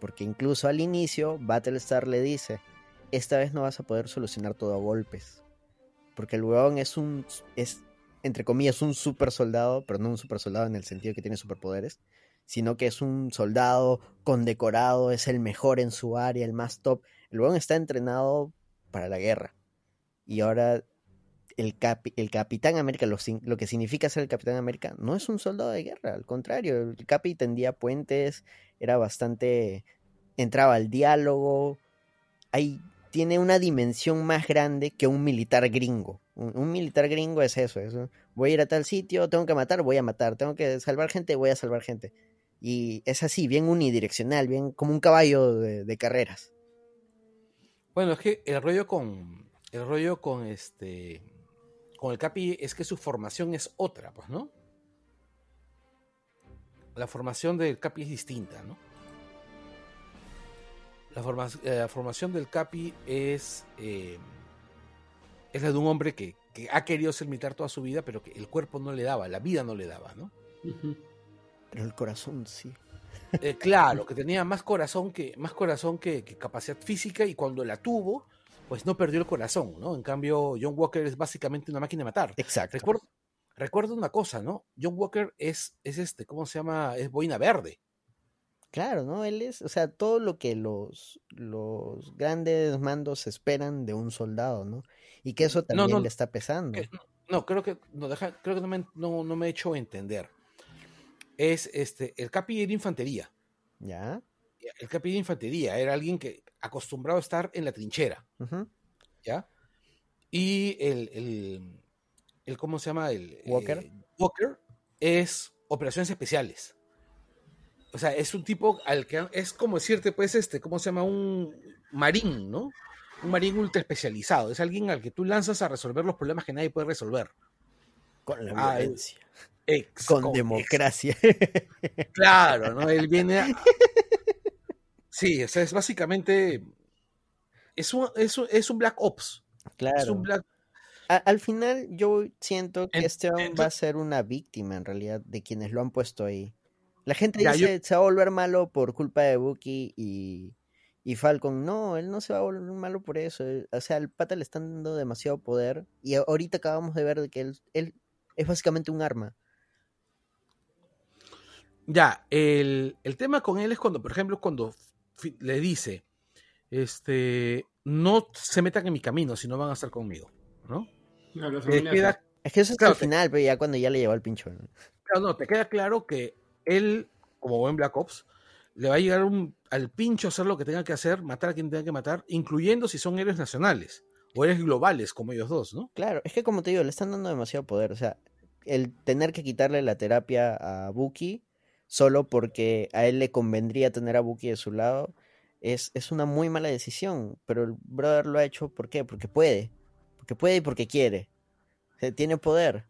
Porque incluso al inicio, Battlestar le dice, esta vez no vas a poder solucionar todo a golpes. Porque el huevón es un, es, entre comillas, un super soldado, pero no un super soldado en el sentido que tiene superpoderes, sino que es un soldado condecorado, es el mejor en su área, el más top. El huevón está entrenado para la guerra. Y ahora el, el Capitán América, lo, lo, que significa ser el Capitán América, no es un soldado de guerra, al contrario, el Capi tendía puentes, era bastante, entraba al diálogo, ahí tiene una dimensión más grande que un militar gringo. Un, militar gringo es eso, voy a ir a tal sitio, tengo que matar, voy a matar, tengo que salvar gente, voy a salvar gente. Y es así, bien unidireccional, bien como un caballo de, carreras. Bueno, es que el rollo con. El rollo con este. Con el Capi es que su formación es otra, pues, ¿no? La formación del Capi es distinta, ¿no? La, eh, formación del Capi es. Eh, es la de un hombre que, ha querido ser militar toda su vida, pero que el cuerpo no le daba, la vida no le daba, ¿no? Pero el corazón sí. Eh, claro, que tenía más corazón que más corazón que, capacidad física y cuando la tuvo, pues no perdió el corazón, ¿no? En cambio, John Walker es básicamente una máquina de matar. Exacto. Recuerdo, una cosa, ¿no? John Walker es, es este, ¿cómo se llama? Es boina verde. Claro, ¿no? Él es, o sea, todo lo que los, los grandes mandos esperan de un soldado, ¿no? Y que eso también le está pesando. no, creo que, no, deja, creo que no me, no, no me he hecho entender es este, el capi de infantería. ¿Ya? El capi de infantería era alguien que acostumbrado a estar en la trinchera. ¿Ya? Y el, el, ¿cómo se llama? El Walker. Eh, Walker es operaciones especiales. O sea, es un tipo al que es como decirte, pues, este, ¿cómo se llama? Un marín, ¿no? Un marín ultra especializado. Es alguien al que tú lanzas a resolver los problemas que nadie puede resolver. Con la ah, violencia con, democracia. Claro, ¿no? Él viene a... Sí, o sea, es básicamente... Es un, es es un Black Ops. Claro. al final yo siento que este va a ser una víctima en realidad de quienes lo han puesto ahí. La gente dice se va a volver malo por culpa de Bucky y, y Falcon. No, él no se va a volver malo por eso. O sea, al pata le están dando demasiado poder y ahorita acabamos de ver que él, él es básicamente un arma. Ya, el, tema con él es cuando, por ejemplo, cuando le dice, este, no se metan en mi camino si no van a estar conmigo, ¿no? es que eso es al final, pero ya cuando ya le llevó al pincho. ¿no? Claro, no, te queda claro que él, como buen Black Ops, le va a llegar al pincho hacer lo que tenga que hacer, matar a quien tenga que matar, incluyendo si son héroes nacionales o héroes globales como ellos dos, ¿no? Claro, es que como te digo, le están dando demasiado poder, o sea, el tener que quitarle la terapia a Buki solo porque a él le convendría tener a Buki de su lado, es, es una muy mala decisión. Pero el brother lo ha hecho, ¿por qué? Porque puede. Porque puede y porque quiere. O tiene poder.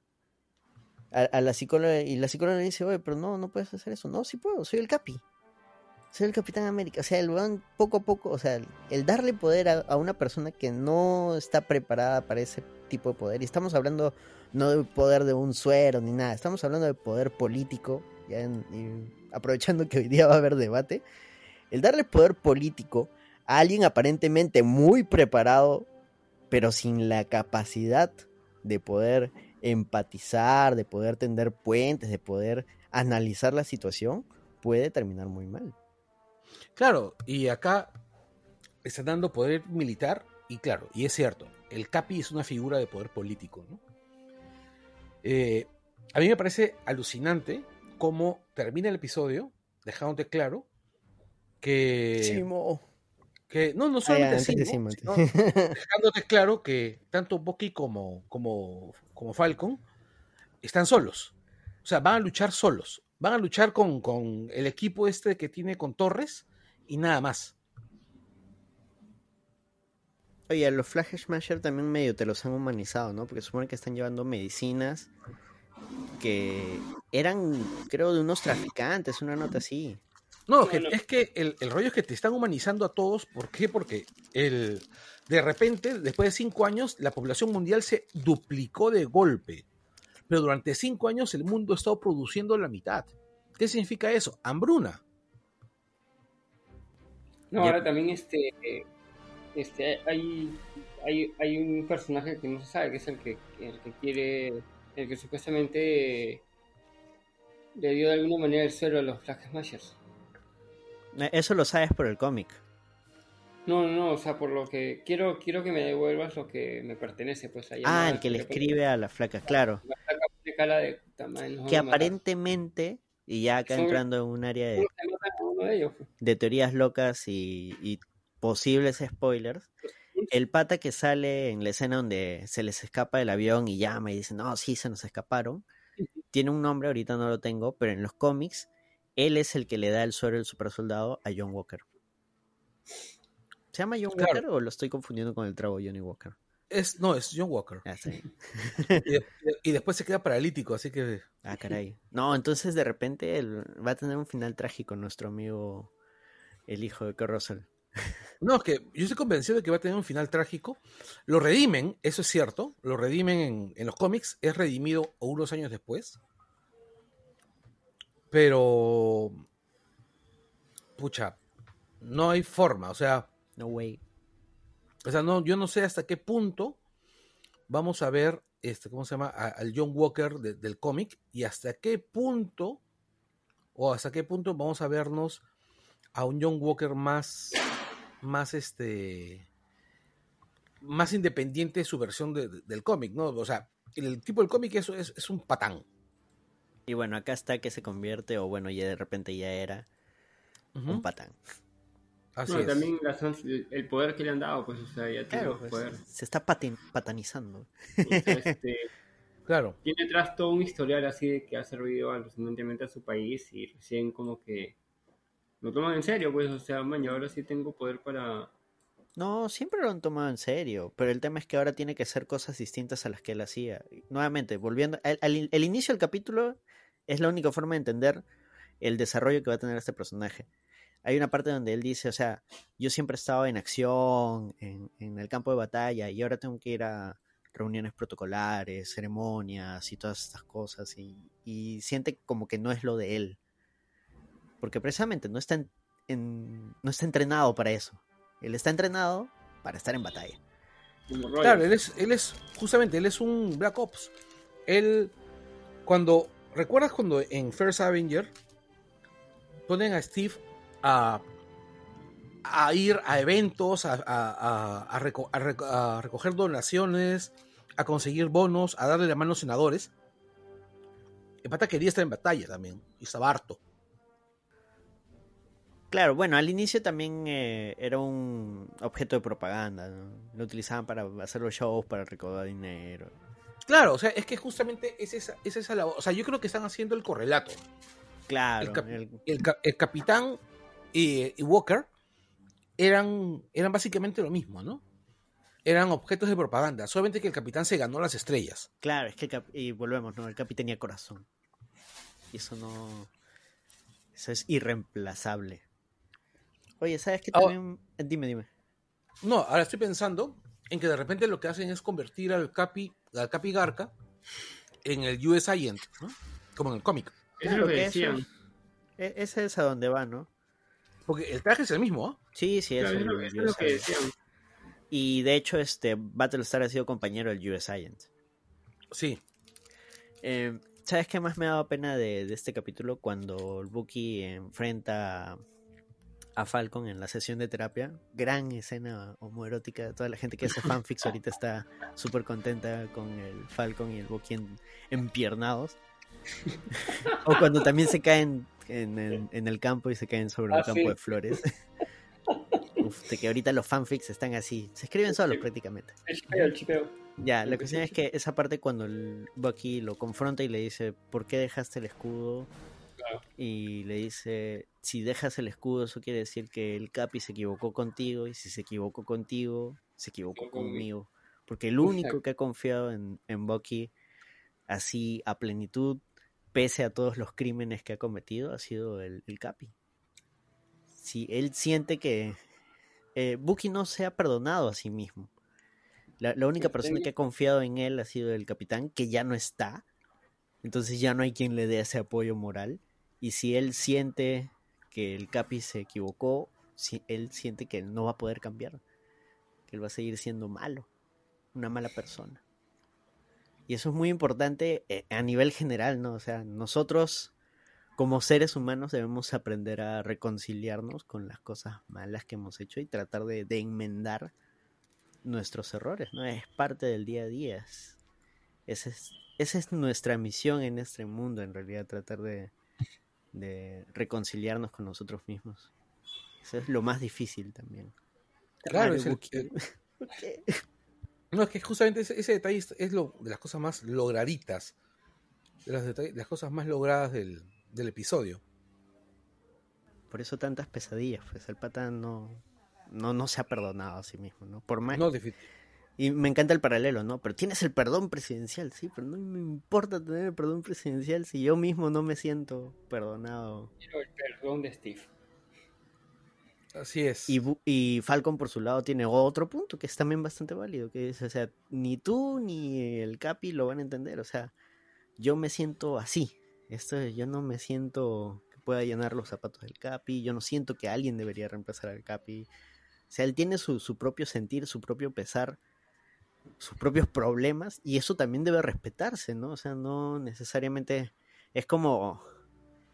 A, la psicóloga, y la psicóloga le dice, oye, pero no, no puedes hacer eso. No, sí puedo, soy el capi. soy el Capitán América. O sea, el weón poco a poco, o sea, el, darle poder a, una persona que no está preparada para ese tipo de poder. Y estamos hablando no de poder de un suero ni nada, estamos hablando de poder político. Ya aprovechando que hoy día va a haber debate, el darle poder político a alguien aparentemente muy preparado, pero sin la capacidad de poder empatizar, de poder tender puentes, de poder analizar la situación, puede terminar muy mal. Claro, y acá está dando poder militar, y claro, y es cierto, el Capi es una figura de poder político, ¿no? Eh, a mí me parece alucinante cómo termina el episodio, dejándote claro que. Que, no, no solamente *laughs* dejándote claro que tanto Bucky como, como, como Falcon están solos. O sea, van a luchar solos. Van a luchar con, con el equipo este que tiene con Torres y nada más. Oye, los Flash Smasher también medio te los han humanizado, ¿no? Porque supone que están llevando medicinas que eran, creo, de unos traficantes, una nota así. No, es que el, rollo es que te están humanizando a todos. ¿Por qué? Porque el, de repente, después de cinco años, la población mundial se duplicó de golpe. Pero durante cinco años el mundo ha estado produciendo la mitad. ¿Qué significa eso? Hambruna. No, ahora también este este, hay, hay, hay un personaje que no se sabe, que es el que, el que quiere, el que supuestamente le dio de alguna manera el suelo a los Flag Smashers. Eh, eso lo sabes por el cómic. No, no, o sea, por lo que quiero quiero que me devuelvas lo que me pertenece, pues allá. Ah, el que le escribe a la flaca, claro. La flaca de que aparentemente, y ya acá entrando en un área de, de, de teorías locas y, y posibles spoilers, el pata que sale en la escena donde se les escapa del avión y llama y dice, no, sí, se nos escaparon, tiene un nombre, ahorita no lo tengo, pero en los cómics, él es el que le da el suero del super soldado a John Walker. ¿Se llama John Walker o lo estoy confundiendo con el trago Johnny Walker? Es, no, es John Walker. Ah, y, después se queda paralítico, así que... Ah, caray. No, entonces de repente va a tener un final trágico nuestro amigo, el hijo de Russell. No, es que yo estoy convencido de que va a tener un final trágico. Lo redimen, eso es cierto. Lo redimen en, los cómics. Es redimido unos años después. Pero. Pucha. No hay forma. O sea. No way. O sea, no, yo no sé hasta qué punto vamos a ver. Este, ¿Cómo se llama? al John Walker del cómic. Y hasta qué punto. O hasta qué punto vamos a vernos a un John Walker más más este más independiente de su versión del cómic, ¿no? O sea, el, tipo del cómic es, es, un patán. Y bueno, acá está que se convierte, o bueno, ya de repente ya era un patán. Así también el poder que le han dado, pues, o sea, ya tiene pues, poder. Se está patanizando. *laughs* este, claro. Tiene atrás todo un historial así de que ha servido alucinantemente a su país y recién como que lo toman en serio, pues, o sea, man, yo ahora sí tengo poder para... No, siempre lo han tomado en serio, pero el tema es que ahora tiene que hacer cosas distintas a las que él hacía. Nuevamente, volviendo, el, el inicio del capítulo es la única forma de entender el desarrollo que va a tener este personaje. Hay una parte donde él dice, o sea, yo siempre he estado en acción, en, en el campo de batalla, y ahora tengo que ir a reuniones protocolares, ceremonias y todas estas cosas, y, y siente como que no es lo de él porque precisamente no está, no está entrenado para eso. Él está entrenado para estar en batalla. Claro, él es, él es, justamente, él es un Black Ops. Él, cuando, ¿recuerdas cuando en First Avenger ponen a Steve a, a ir a eventos, a, a, recoger donaciones, a conseguir bonos, a darle la mano a los senadores? El pata quería estar en batalla también, y estaba harto. Claro, bueno, al inicio también eh, era un objeto de propaganda, lo utilizaban para hacer los shows, para recaudar dinero. Claro, o sea, es que justamente es esa, es esa labor. O sea, yo creo que están haciendo el correlato. Claro. El, capitán y, Walker eran, eran básicamente lo mismo, ¿no? Eran objetos de propaganda, solamente que el capitán se ganó las estrellas. Claro, es que y volvemos, ¿no? El capitán tenía corazón. Y eso no. Eso es irreemplazable. Oye, ¿sabes qué oh. también? Dime, dime. No, ahora estoy pensando en que de repente lo que hacen es convertir al Capi, al Capi Garca en el US Agent, ¿no? Como en el cómic. Eso es lo que decían. E, ese es a donde va, ¿no? Porque el traje es el mismo, ¿no? Sí, sí, es, lo, que decían. Y de hecho, este Battlestar ha sido compañero del US Agent. Sí. Eh, ¿Sabes qué más me ha dado pena de, este capítulo? Cuando el Bucky enfrenta a Falcon en la sesión de terapia. Gran escena homoerótica. Toda la gente que hace fanfics ahorita está súper contenta con el Falcon y el Bucky empiernados. *laughs* o cuando también se caen en, el campo y se caen sobre un ah, campo de flores. *laughs* Uf, de que ahorita los fanfics están así. Se escriben solos prácticamente. El chipeo, Ya, la cuestión es que esa parte cuando el Bucky lo confronta y le dice, ¿por qué dejaste el escudo? Y le dice, si dejas el escudo, eso quiere decir que el Capi se equivocó contigo, y si se equivocó contigo, se equivocó conmigo. Porque el único que ha confiado en, en Bucky así a plenitud, pese a todos los crímenes que ha cometido, ha sido el, Capi. Si él siente que eh, Bucky no se ha perdonado a sí mismo. La, la única persona que ha confiado en él ha sido el capitán, que ya no está. Entonces ya no hay quien le dé ese apoyo moral. Y si él siente que el Capi se equivocó, si él siente que él no va a poder cambiar, que él va a seguir siendo malo, una mala persona. Y eso es muy importante eh, a nivel general, ¿no? O sea, nosotros como seres humanos debemos aprender a reconciliarnos con las cosas malas que hemos hecho y tratar de, enmendar nuestros errores, ¿no? Es parte del día a día. esa es nuestra misión en este mundo, en realidad, tratar de, de reconciliarnos con nosotros mismos. Eso es lo más difícil también. Claro, es el, *laughs* No, es que justamente ese, detalle es lo, de las cosas más lograditas, de las, las cosas más logradas del, episodio. Por eso tantas pesadillas, pues el pata no, no, no se ha perdonado a sí mismo, ¿no? Por más... No, y me encanta el paralelo, ¿no? Pero tienes el perdón presidencial, sí, pero no me importa tener el perdón presidencial si yo mismo no me siento perdonado. Quiero el perdón de Steve. Así es. Y, y, Falcon por su lado tiene otro punto que es también bastante válido, que es, o sea, ni tú ni el Capi lo van a entender, o sea, yo me siento así, esto yo no me siento que pueda llenar los zapatos del Capi, yo no siento que alguien debería reemplazar al Capi, o sea, él tiene su, su propio sentir, su propio pesar, sus propios problemas y eso también debe respetarse, ¿no? O sea, no necesariamente es como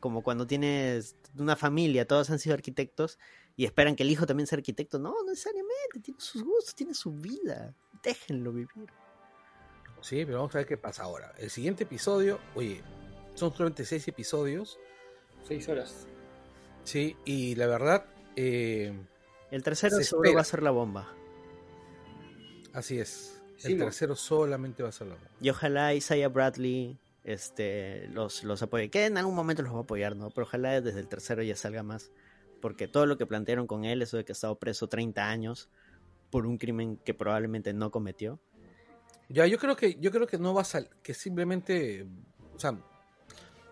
como cuando tienes una familia, todos han sido arquitectos y esperan que el hijo también sea arquitecto. No, no necesariamente, tiene sus gustos, tiene su vida, déjenlo vivir. Sí, pero vamos a ver qué pasa ahora. El siguiente episodio, oye, son solamente seis episodios. Seis horas. Sí, y la verdad... Eh, el tercero seguro va a ser la bomba. Así es. El tercero solamente va a ser la Y ojalá Isaiah Bradley este, los, los apoye. Que en algún momento los va a apoyar, ¿no? Pero ojalá desde el tercero ya salga más. Porque todo lo que plantearon con él, eso de que ha estado preso 30 años por un crimen que probablemente no cometió. Ya, yo creo que, yo creo que no va a salir, que simplemente, o sea,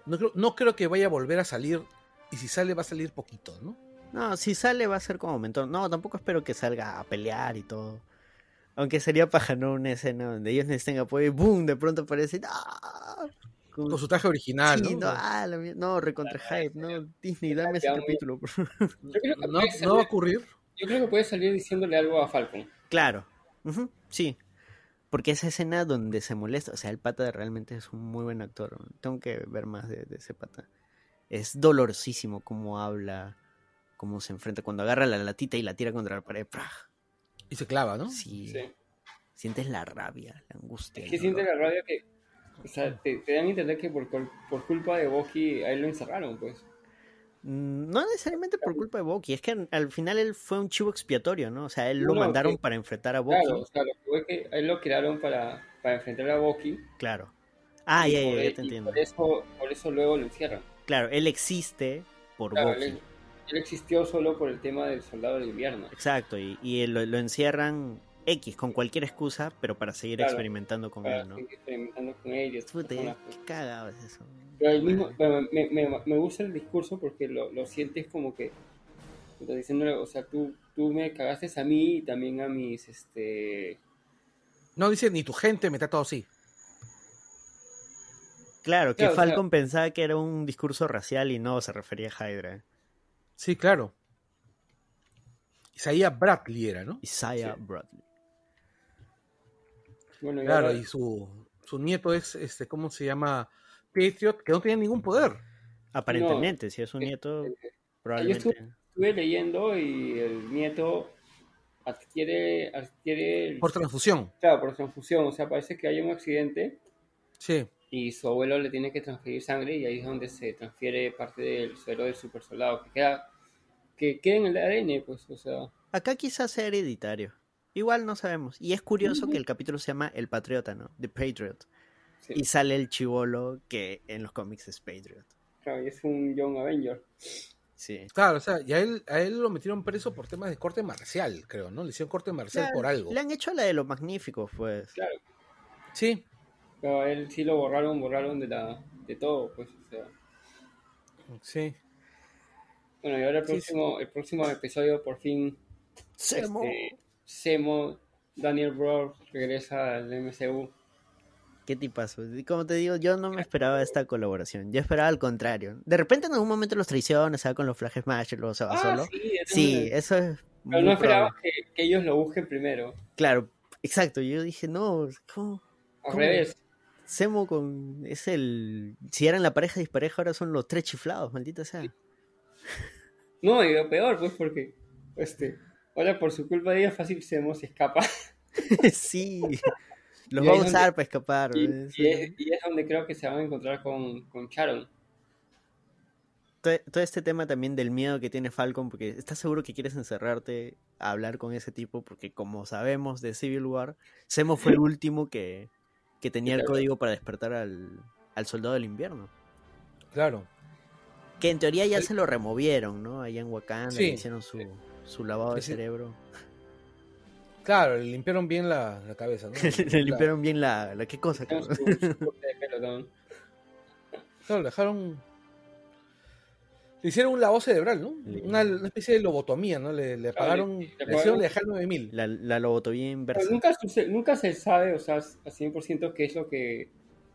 no creo, no creo que vaya a volver a salir, y si sale va a salir poquito, ¿no? No, si sale va a ser como mentor. No, tampoco espero que salga a pelear y todo. Aunque sería paja, ¿no? Una escena donde ellos necesiten apoyo y ¡boom! De pronto aparece. ¡Ah! Con, su traje original. ¿no? No, ah, no, recontra hype, ¿no? Disney, dame ese capítulo. no, no va a ocurrir. Yo creo que puede salir diciéndole algo a Falcon. Claro, sí. Porque esa escena donde se molesta, o sea, el pata realmente es un muy buen actor. Tengo que ver más de, ese pata. Es dolorosísimo cómo habla, cómo se enfrenta, cuando agarra la latita y la tira contra la pared. Y se clava, ¿no? Sí. Sientes la rabia, la angustia. Es que sientes la rabia que. O sea, te, dan a entender que por, por culpa de Boki a él lo encerraron, pues. Mm, no necesariamente por culpa de Boki, es que al final él fue un chivo expiatorio, ¿no? O sea, él lo mandaron para enfrentar a Boki. Claro, claro, fue que él lo crearon para, para enfrentar a Boki. Claro. Ah, ya, ya, ya, te entiendo. Por eso, por eso luego lo encierran. Claro, él existe por Boki él existió solo por el tema del soldado del invierno. Exacto, y, y lo, encierran X con cualquier excusa, pero para seguir experimentando con él, ¿no? Experimentando con él. Y qué cagado es eso. Pero, el mismo, me, me, me, gusta el discurso porque lo, lo sientes como que diciéndole, o sea, tú, tú me cagaste a mí y también a mis, este... No dice ni tu gente me todo así. Claro, que Falcon pensaba que era un discurso racial y no se refería a Hydra. Sí, claro. Isaiah Bradley era, ¿no? Isaiah Bradley. Bueno, claro, y su, su nieto es, este, ¿cómo se llama? Patriot, que no tiene ningún poder. Aparentemente, si es un nieto, probablemente. Estuve, leyendo y el nieto adquiere, adquiere... Por transfusión. Claro, por transfusión. O sea, parece que hay un accidente. Sí. Y su abuelo le tiene que transferir sangre y ahí es donde se transfiere parte del suero del super soldado, que queda, que queda en el ADN, pues, o sea... Acá quizás sea hereditario. Igual no sabemos. Y es curioso que el capítulo se llama El Patriota, ¿no? The Patriot. Y sale el chivolo que en los cómics es Patriot. Claro, y es un Young Avenger. Sí. Claro, o sea, y a él, a él lo metieron preso por temas de corte marcial, creo, ¿no? Le hicieron corte marcial por algo. Le han hecho la de los magníficos, pues. Claro. Sí. Pero a él sí lo borraron, borraron de la de todo, pues, o sea. Sí. Bueno, y ahora el próximo, el próximo episodio por fin Semo. Este, Semo, Daniel Brooks regresa al MCU. ¿Qué tipazo? Como te digo, yo no me esperaba esta colaboración. Yo esperaba al contrario. De repente en algún momento los traiciona, se va con los Flag Smash, luego se va ah, solo. Sí, eso es. Pero no esperaba que, ellos lo busquen primero. Claro, exacto. Yo dije, no, ¿cómo? Al revés. Semo con. Es el. Si eran la pareja dispareja, ahora son los tres chiflados, maldita sea. No, y lo peor, pues, porque. Este. Ahora, por su culpa de ella, fácil Semo se escapa. *laughs* sí. Los va a usar para escapar. Y, es, donde creo que se van a encontrar con, con Sharon. Todo, este tema también del miedo que tiene Falcon, porque estás seguro que quieres encerrarte a hablar con ese tipo, porque como sabemos de Civil War, Semo fue el *laughs* último que, que tenía el código para despertar al, al soldado del invierno. Claro. Que en teoría ya se lo removieron, ¿no? Allá en Wakanda, hicieron su, su lavado de cerebro. Claro, le limpiaron bien la, cabeza, ¿no? *laughs* le limpiaron bien la, ¿Qué cosa? Claro, *laughs* le dejaron... Le hicieron un lavado cerebral, ¿no? Una, especie de lobotomía, ¿no? Le, le pagaron... Le, hicieron dejar 9000. La, la lobotomía inversa. nunca, nunca se sabe, o sea, a 100% qué es lo que...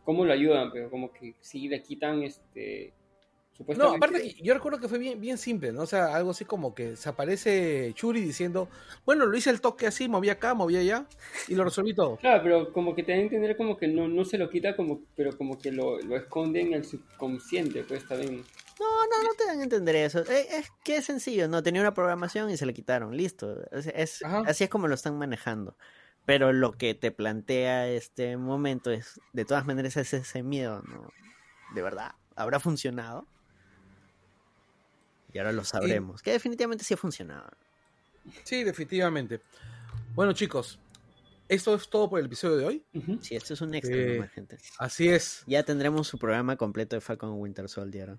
Cómo lo ayudan, pero como que sí le quitan este no, aparte, yo recuerdo que fue bien, bien simple, ¿no? O sea, algo así como que se aparece Churi diciendo, bueno, lo hice el toque así, moví acá, moví allá, y lo resolví todo. *laughs* Claro, pero como que te da a entender como que no, no se lo quita, como, pero como que lo, lo esconde en el subconsciente, pues está bien. No, no, no te dan a entender eso. Eh, es, que es sencillo, ¿no? Tenía una programación y se la quitaron, listo. Es, así es como lo están manejando. Pero lo que te plantea este momento es, de todas maneras, es ese miedo, ¿no? De verdad, ¿habrá funcionado? Y ahora lo sabremos. Que definitivamente sí ha funcionado. Sí, definitivamente. Bueno, chicos, esto es todo por el episodio de hoy. Sí, esto es un extra, eh, gente. Así es. Ya tendremos su programa completo de Falcon Winter Soldier.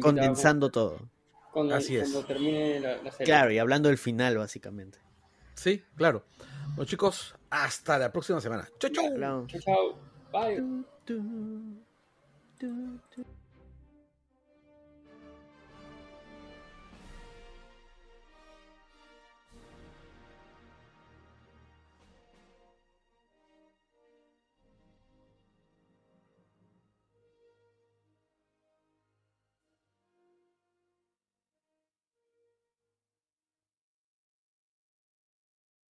Condensando todo. Cuando, así es. termine la, serie. Claro, y hablando del final, básicamente. Sí, claro. Bueno, chicos, hasta la próxima semana. Chau, chau. Chau, chau. Bye.